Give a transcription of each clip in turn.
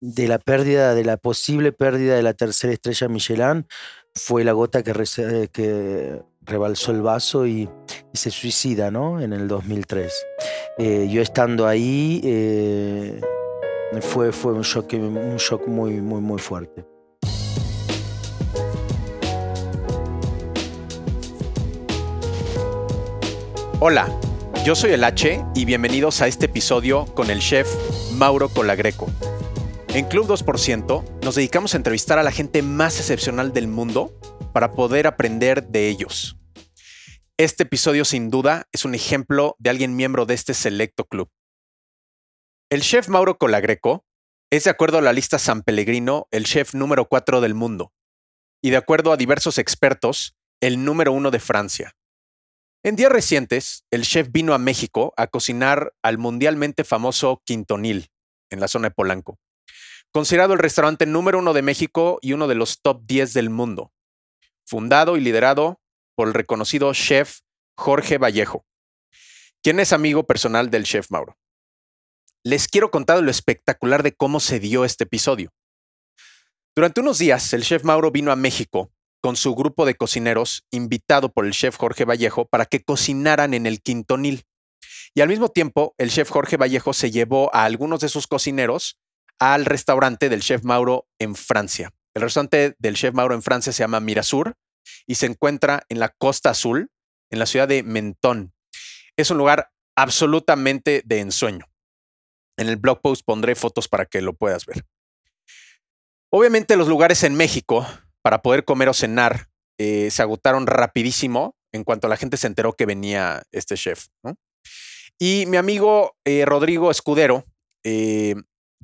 de la pérdida, de la posible pérdida de la tercera estrella Michelin, fue la gota que, rebalsó el vaso y, se suicida, ¿no? En el 2003. Eh, yo estando ahí, eh, fue, fue un shock, un shock muy, muy, muy fuerte. Hola, yo soy el H y bienvenidos a este episodio con el chef Mauro Colagreco. En Club 2% nos dedicamos a entrevistar a la gente más excepcional del mundo para poder aprender de ellos. Este episodio sin duda es un ejemplo de alguien miembro de este selecto club. El chef Mauro Colagreco es de acuerdo a la lista San Pellegrino el chef número 4 del mundo y de acuerdo a diversos expertos el número 1 de Francia. En días recientes, el chef vino a México a cocinar al mundialmente famoso Quintonil, en la zona de Polanco, considerado el restaurante número uno de México y uno de los top 10 del mundo, fundado y liderado por el reconocido chef Jorge Vallejo, quien es amigo personal del chef Mauro. Les quiero contar lo espectacular de cómo se dio este episodio. Durante unos días, el chef Mauro vino a México con su grupo de cocineros, invitado por el chef Jorge Vallejo, para que cocinaran en el Quintonil. Y al mismo tiempo, el chef Jorge Vallejo se llevó a algunos de sus cocineros al restaurante del chef Mauro en Francia. El restaurante del chef Mauro en Francia se llama Mirasur y se encuentra en la Costa Azul, en la ciudad de Mentón. Es un lugar absolutamente de ensueño. En el blog post pondré fotos para que lo puedas ver. Obviamente los lugares en México para poder comer o cenar eh, se agotaron rapidísimo en cuanto la gente se enteró que venía este chef. Y mi amigo eh, Rodrigo Escudero eh,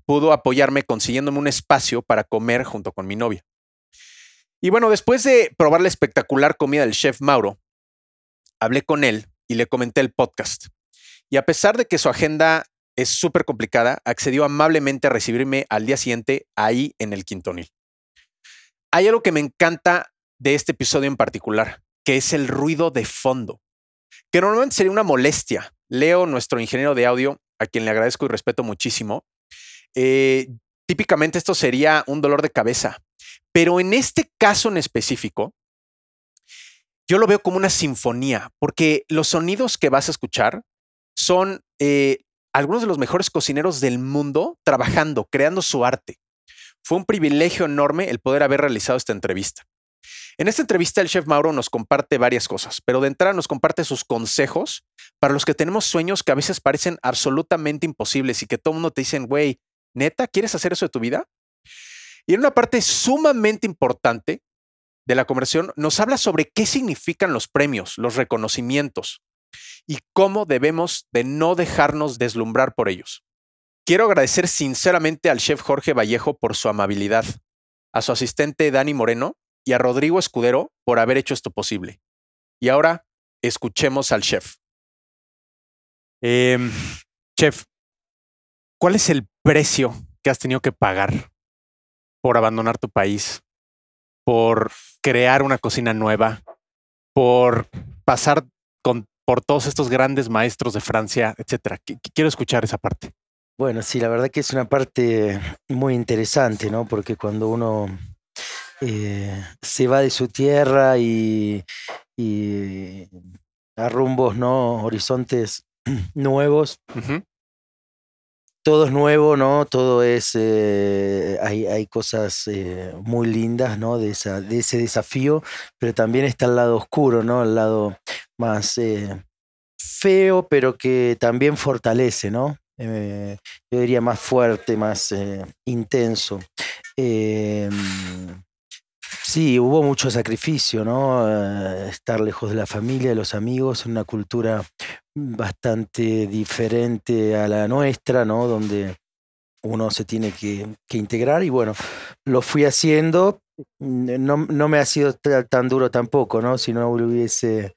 pudo apoyarme consiguiéndome un espacio para comer junto con mi novia. Y bueno, después de probar la espectacular comida del chef Mauro, hablé con él y le comenté el podcast. Y a pesar de que su agenda es súper complicada, accedió amablemente a recibirme al día siguiente ahí en el Quintonil. Hay algo que me encanta de este episodio en particular, que es el ruido de fondo, que normalmente sería una molestia. Leo, nuestro ingeniero de audio, a quien le agradezco y respeto muchísimo, eh, típicamente esto sería un dolor de cabeza, pero en este caso en específico, yo lo veo como una sinfonía, porque los sonidos que vas a escuchar son eh, algunos de los mejores cocineros del mundo trabajando, creando su arte. Fue un privilegio enorme el poder haber realizado esta entrevista. En esta entrevista el chef Mauro nos comparte varias cosas, pero de entrada nos comparte sus consejos para los que tenemos sueños que a veces parecen absolutamente imposibles y que todo el mundo te dicen, güey, neta, ¿quieres hacer eso de tu vida? Y en una parte sumamente importante de la conversación nos habla sobre qué significan los premios, los reconocimientos y cómo debemos de no dejarnos deslumbrar por ellos. Quiero agradecer sinceramente al chef Jorge Vallejo por su amabilidad, a su asistente Dani Moreno y a Rodrigo Escudero por haber hecho esto posible. Y ahora escuchemos al chef. Em, chef, ¿cuál es el precio que has tenido que pagar por abandonar tu país, por crear una cocina nueva, por pasar por todos estos grandes maestros de Francia, etcétera? Quiero escuchar esa parte. Bueno, sí, la verdad que es una parte muy interesante, ¿no? Porque cuando uno eh, se va de su tierra y, a rumbos, ¿no? Horizontes nuevos, todo es nuevo, ¿no? Todo es, eh, hay, hay, cosas eh, muy lindas, ¿no? De, ese desafío, pero también está el lado oscuro, ¿no? El lado más feo, pero que también fortalece, ¿no? Eh, yo diría más fuerte, más eh, intenso. Em, sí, hubo mucho sacrificio, ¿no? Eh, estar lejos de la familia, de los amigos, en una cultura bastante diferente a la nuestra, ¿no? Donde uno se tiene que, integrar y bueno, lo fui haciendo. No, no me ha sido tan duro tampoco, ¿no? Si no hubiese,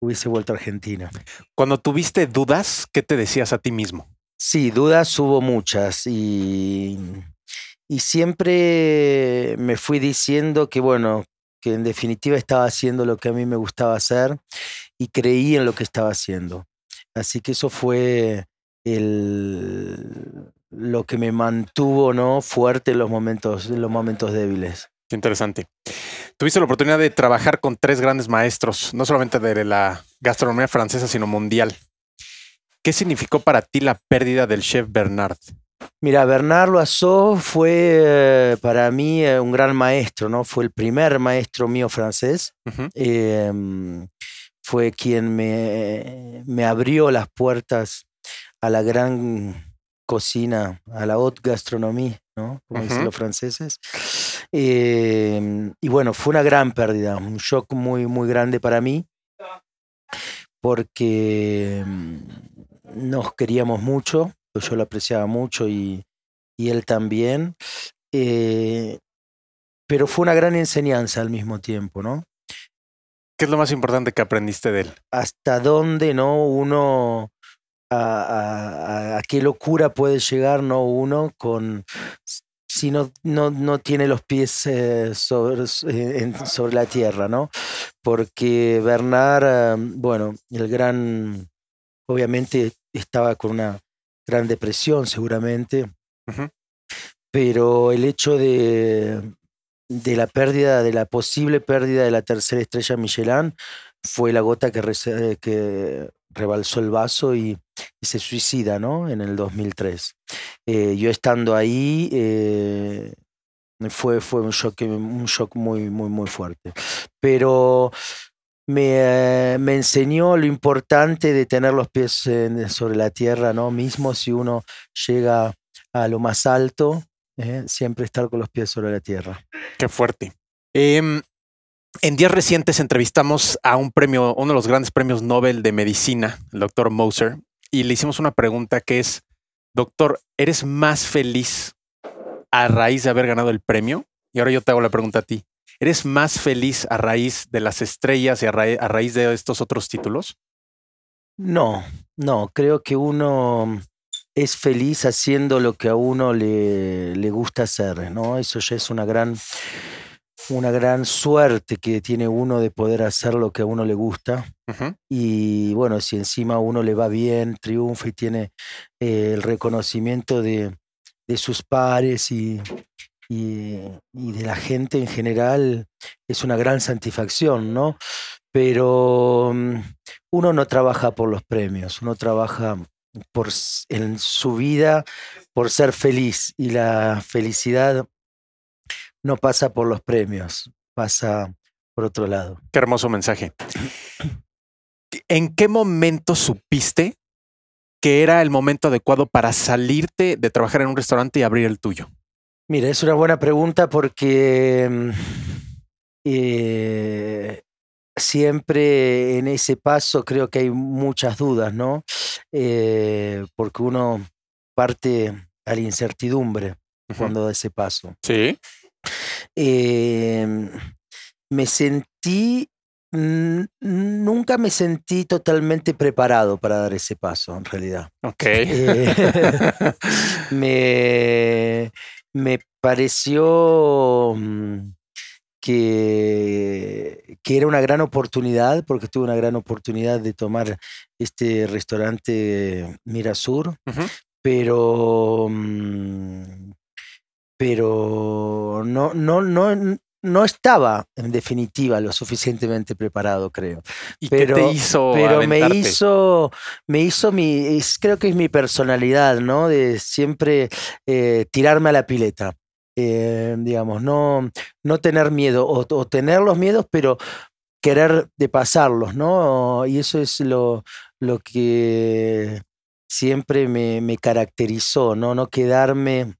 hubiese vuelto a Argentina. Cuando tuviste dudas, ¿qué te decías a ti mismo? Sí, dudas hubo muchas y, y siempre me fui diciendo que, bueno, que en definitiva estaba haciendo lo que a mí me gustaba hacer y creí en lo que estaba haciendo. Así que eso fue el, lo que me mantuvo ¿no? fuerte en los momentos, en los momentos débiles. Qué interesante. Tuviste la oportunidad de trabajar con tres grandes maestros, no solamente de la gastronomía francesa, sino mundial. ¿Qué significó para ti la pérdida del chef Bernard? Mira, Bernard Loiseau fue eh, para mí eh, un gran maestro, ¿no? Fue el primer maestro mío francés. Em, fue quien me, me, abrió las puertas a la gran cocina, a la haute gastronomie, ¿no? Como dicen los franceses. Em, y bueno, fue una gran pérdida, un shock muy, muy grande para mí, porque em, nos queríamos mucho, yo lo apreciaba mucho y, él también. Eh, pero fue una gran enseñanza al mismo tiempo, ¿no? ¿Qué es lo más importante que aprendiste de él? Hasta dónde, ¿no? Uno, a, qué locura puede llegar, ¿no? Uno con si no, no, tiene los pies eh, sobre, sobre, la tierra, ¿no? Porque Bernard, bueno, el gran, obviamente estaba con una gran depresión seguramente, pero el hecho de, de la pérdida, de la posible pérdida de la tercera estrella Michelin fue la gota que, que rebalsó el vaso y, se suicida, ¿no? En el 2003. Eh, yo estando ahí eh, fue, fue un shock, un shock muy, muy, muy fuerte. Pero me, me, enseñó lo importante de tener los pies sobre la tierra, ¿no? Mismo si uno llega a lo más alto, ¿eh? siempre estar con los pies sobre la tierra. Qué fuerte. Em, en días recientes entrevistamos a un premio, uno de los grandes premios Nobel de medicina, el doctor Moser, y le hicimos una pregunta que es, doctor, ¿eres más feliz a raíz de haber ganado el premio? Y ahora yo te hago la pregunta a ti. ¿Eres más feliz a raíz de las estrellas y a, raíz de estos otros títulos? No, no, creo que uno es feliz haciendo lo que a uno le, le gusta hacer, ¿no? Eso ya es una gran, una gran suerte que tiene uno de poder hacer lo que a uno le gusta. Y bueno, si encima a uno le va bien, triunfa y tiene eh, el reconocimiento de, de sus pares y, y, de la gente en general es una gran satisfacción, ¿no? Pero mm, uno no trabaja por los premios, uno trabaja por, en su vida por ser feliz y la felicidad no pasa por los premios, pasa por otro lado. Qué hermoso mensaje. ¿En qué momento supiste que era el momento adecuado para salirte de trabajar en un restaurante y abrir el tuyo? Mira, es una buena pregunta porque mm, eh, siempre en ese paso creo que hay muchas dudas, ¿no? Eh, porque uno parte a la incertidumbre cuando da ese paso. Sí. Em, me sentí, nunca me sentí totalmente preparado para dar ese paso, en realidad. Ok. Eh, me, me pareció mm, que, que, era una gran oportunidad, porque tuve una gran oportunidad de tomar este restaurante Mirasur, pero, mm, pero no, no, no, no estaba en definitiva lo suficientemente preparado, creo. ¿Y pero, qué te hizo? Pero me hizo, me hizo mi, creo que es mi personalidad, ¿no? De siempre eh, tirarme a la pileta. Eh, digamos, no, no tener miedo, o, tener los miedos, pero querer de pasarlos, ¿no? Y eso es lo, lo que siempre me, me caracterizó, ¿no? No quedarme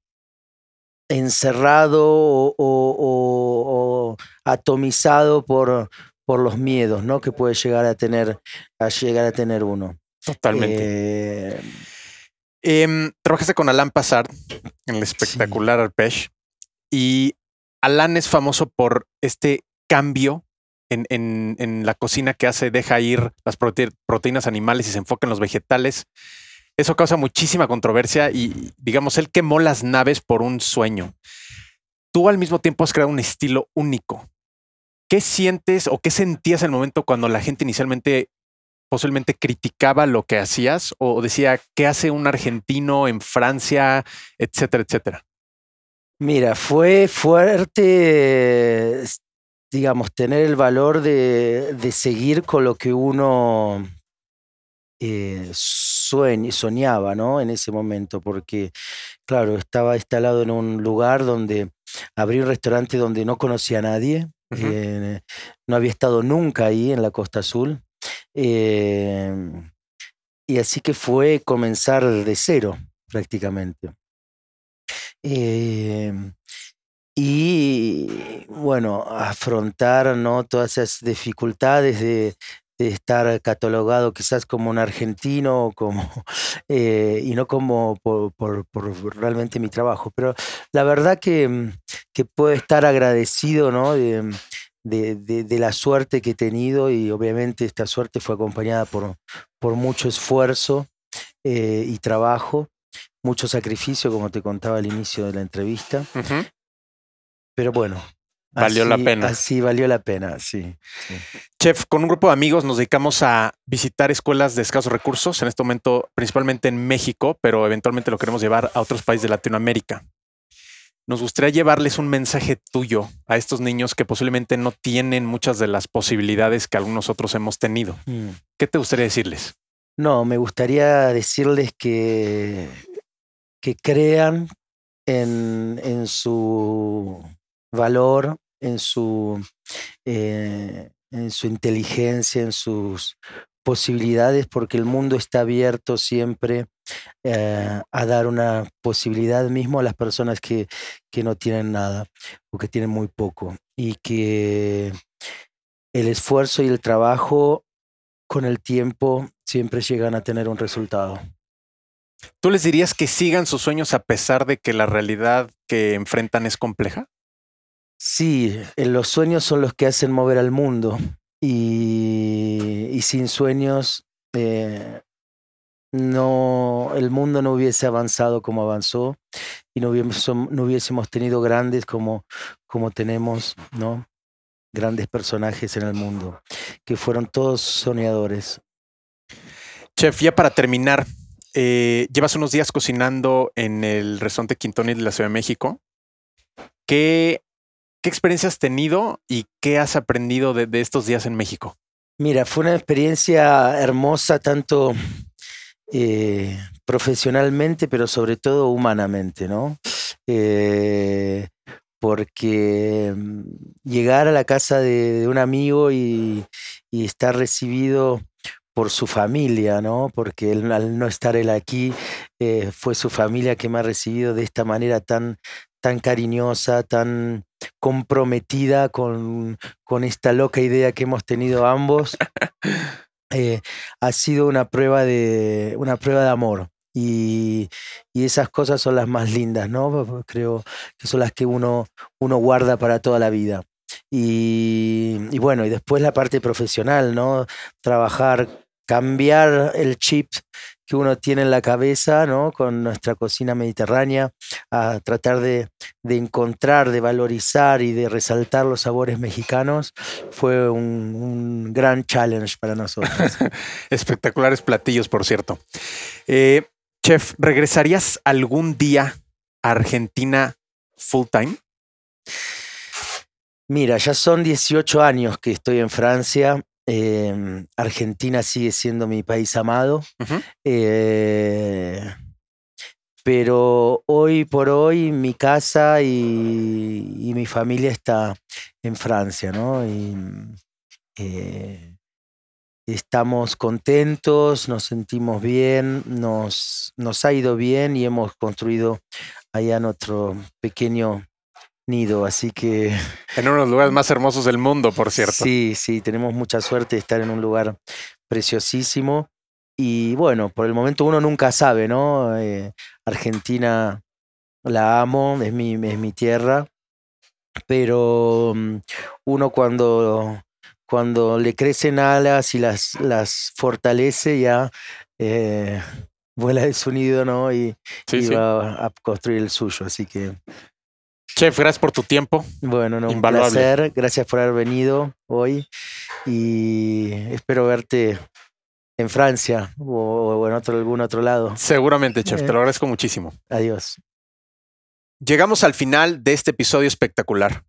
encerrado o, atomizado por, por los miedos ¿no? que puede llegar a tener, a llegar a tener uno. Totalmente. Eh, em, trabajaste con Alan Passard en el espectacular Arpej y Alan es famoso por este cambio en, en, la cocina que hace, deja ir las proteínas animales y se enfoca en los vegetales. Eso causa muchísima controversia y, digamos, él quemó las naves por un sueño. Tú al mismo tiempo has creado un estilo único. ¿Qué sientes o qué sentías en el momento cuando la gente inicialmente posiblemente criticaba lo que hacías o decía, ¿qué hace un argentino en Francia, etcétera, etcétera? Mira, fue fuerte, digamos, tener el valor de, seguir con lo que uno eh, soñaba, ¿no? En ese momento, porque, claro, estaba instalado en un lugar donde abrí un restaurante donde no conocía a nadie, eh, no había estado nunca ahí en la Costa Azul. Em, y así que fue comenzar de cero prácticamente. Em, y bueno, afrontar ¿no? todas esas dificultades de, estar catalogado quizás como un argentino como, eh, y no como por, realmente mi trabajo. Pero la verdad que, que puedo estar agradecido ¿no? de, de, la suerte que he tenido y obviamente esta suerte fue acompañada por, por mucho esfuerzo eh, y trabajo, mucho sacrificio, como te contaba al inicio de la entrevista. Pero bueno. Valió la pena. Sí, valió la pena, sí, Chef, con un grupo de amigos nos dedicamos a visitar escuelas de escasos recursos, en este momento principalmente en México, pero eventualmente lo queremos llevar a otros países de Latinoamérica nos gustaría llevarles un mensaje tuyo a estos niños que posiblemente no tienen muchas de las posibilidades que algunos otros hemos tenido. Mm. ¿Qué te gustaría decirles? No, me gustaría decirles que, que crean en, en su valor, en su, eh, en su inteligencia, en sus posibilidades, porque el mundo está abierto siempre eh, a dar una posibilidad mismo a las personas que, que no tienen nada o que tienen muy poco. Y que el esfuerzo y el trabajo con el tiempo siempre llegan a tener un resultado. ¿Tú les dirías que sigan sus sueños a pesar de que la realidad que enfrentan es compleja? Sí, eh, los sueños son los que hacen mover al mundo y, sin sueños eh, no, el mundo no hubiese avanzado como avanzó y no hubiésemos, tenido grandes como, como tenemos, ¿no? Grandes personajes en el mundo, que fueron todos soñadores. Chef, ya para terminar, eh, llevas unos días cocinando en el restaurante Quintoni de la Ciudad de México. ¿Qué ¿Qué experiencia has tenido y qué has aprendido de, estos días en México? Mira, fue una experiencia hermosa, tanto eh, profesionalmente, pero sobre todo humanamente, ¿no? Eh, porque mm, llegar a la casa de, un amigo y, estar recibido por su familia, ¿no? Porque al no estar él aquí, eh, fue su familia que me ha recibido de esta manera tan, tan cariñosa, tan comprometida con, con esta loca idea que hemos tenido ambos, eh, ha sido una prueba de, una prueba de amor. Y, y, esas cosas son las más lindas, ¿no? Creo que son las que uno, uno guarda para toda la vida. Y, y bueno, y después la parte profesional, ¿no? Trabajar, cambiar el chip que uno tiene en la cabeza, ¿no? Con nuestra cocina mediterránea, a tratar de, encontrar, de valorizar y de resaltar los sabores mexicanos, fue un, gran challenge para nosotros. Espectaculares platillos, por cierto. Eh, chef, ¿regresarías algún día a Argentina full time? Mira, ya son 18 años que estoy en Francia Em, Argentina sigue siendo mi país amado. Eh, pero hoy por hoy mi casa y, mi familia está en Francia, ¿no? Y, eh, estamos contentos, nos sentimos bien, nos, nos ha ido bien y hemos construido allá nuestro pequeño nido, así que... En uno de los lugares más hermosos del mundo, por cierto. Sí, sí, tenemos mucha suerte de estar en un lugar preciosísimo. Y bueno, por el momento uno nunca sabe, ¿no? Eh, Argentina la amo, es mi, es mi tierra, pero mm, uno cuando, cuando le crecen alas y las, las fortalece ya... Eh, vuela de su nido, ¿no? Y, va a construir el suyo. Así que Chef, gracias por tu tiempo. Bueno, no, un placer. Gracias por haber venido hoy y espero verte en Francia o, en otro, algún otro lado. Seguramente, chef, te lo agradezco muchísimo. Adiós. Llegamos al final de este episodio espectacular.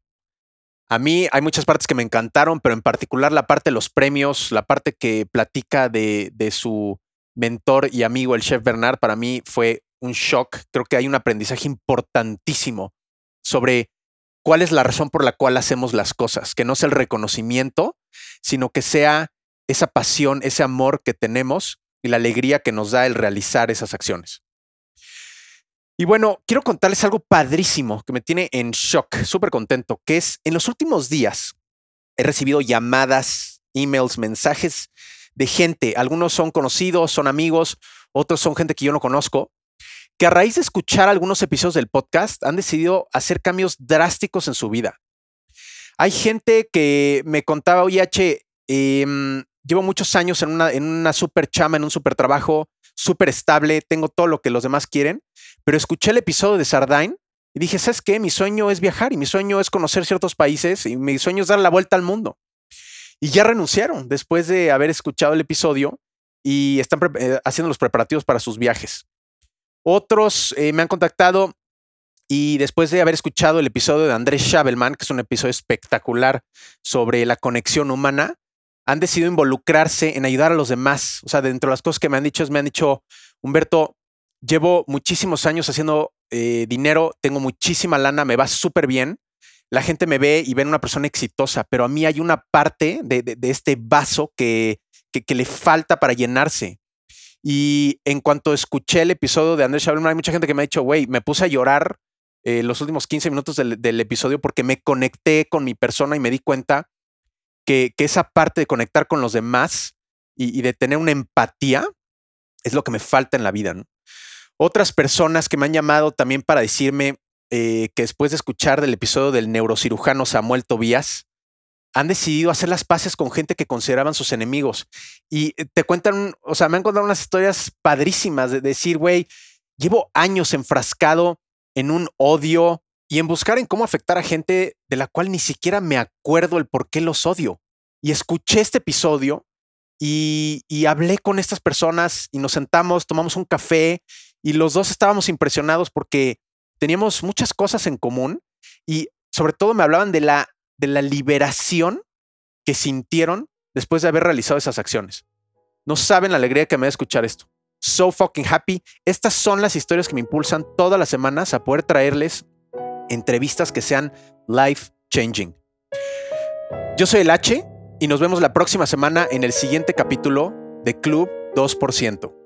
A mí hay muchas partes que me encantaron, pero en particular la parte de los premios, la parte que platica de, de su mentor y amigo, el chef Bernard, para mí fue un shock. Creo que hay un aprendizaje importantísimo sobre cuál es la razón por la cual hacemos las cosas, que no sea el reconocimiento, sino que sea esa pasión, ese amor que tenemos y la alegría que nos da el realizar esas acciones. Y bueno, quiero contarles algo padrísimo que me tiene en shock, súper contento, que es en los últimos días he recibido llamadas, emails, mensajes de gente, algunos son conocidos, son amigos, otros son gente que yo no conozco, que a raíz de escuchar algunos episodios del podcast han decidido hacer cambios drásticos en su vida. Hay gente que me contaba, oye, H, em, llevo muchos años en una, en una super chama, en un super trabajo, súper estable, tengo todo lo que los demás quieren, pero escuché el episodio de Sardain y dije, ¿sabes qué? Mi sueño es viajar y mi sueño es conocer ciertos países y mi sueño es dar la vuelta al mundo. Y ya renunciaron después de haber escuchado el episodio y están eh, haciendo los preparativos para sus viajes. Otros eh, me han contactado y después de haber escuchado el episodio de Andrés Schabelman, que es un episodio espectacular sobre la conexión humana, han decidido involucrarse en ayudar a los demás. O sea, dentro de las cosas que me han dicho, me han dicho, Humberto, llevo muchísimos años haciendo eh, dinero, tengo muchísima lana, me va súper bien. La gente me ve y ven una persona exitosa, pero a mí hay una parte de, este vaso que, que, le falta para llenarse. Y en cuanto escuché el episodio de Andrés Schabelman, hay mucha gente que me ha dicho, güey, me puse a llorar eh, los últimos 15 minutos del, episodio porque me conecté con mi persona y me di cuenta que, esa parte de conectar con los demás y, de tener una empatía es lo que me falta en la vida. Otras personas que me han llamado también para decirme eh, que después de escuchar del episodio del neurocirujano Samuel Tobías, han decidido hacer las paces con gente que consideraban sus enemigos. Y eh, te cuentan, o sea, me han contado unas historias padrísimas de decir, güey, llevo años enfrascado en un odio, y en buscar en cómo afectar a gente de la cual ni siquiera me acuerdo el por qué los odio. Y escuché este episodio y, hablé con estas personas y nos sentamos, tomamos un café y los dos estábamos impresionados porque teníamos muchas cosas en común y sobre todo me hablaban de la, de la liberación que sintieron después de haber realizado esas acciones. No saben la alegría que me da escuchar esto. So fucking happy. Estas son las historias que me impulsan todas las semanas a poder traerles entrevistas que sean life changing. Yo soy el H y nos vemos la próxima semana en el siguiente capítulo de Club 2%.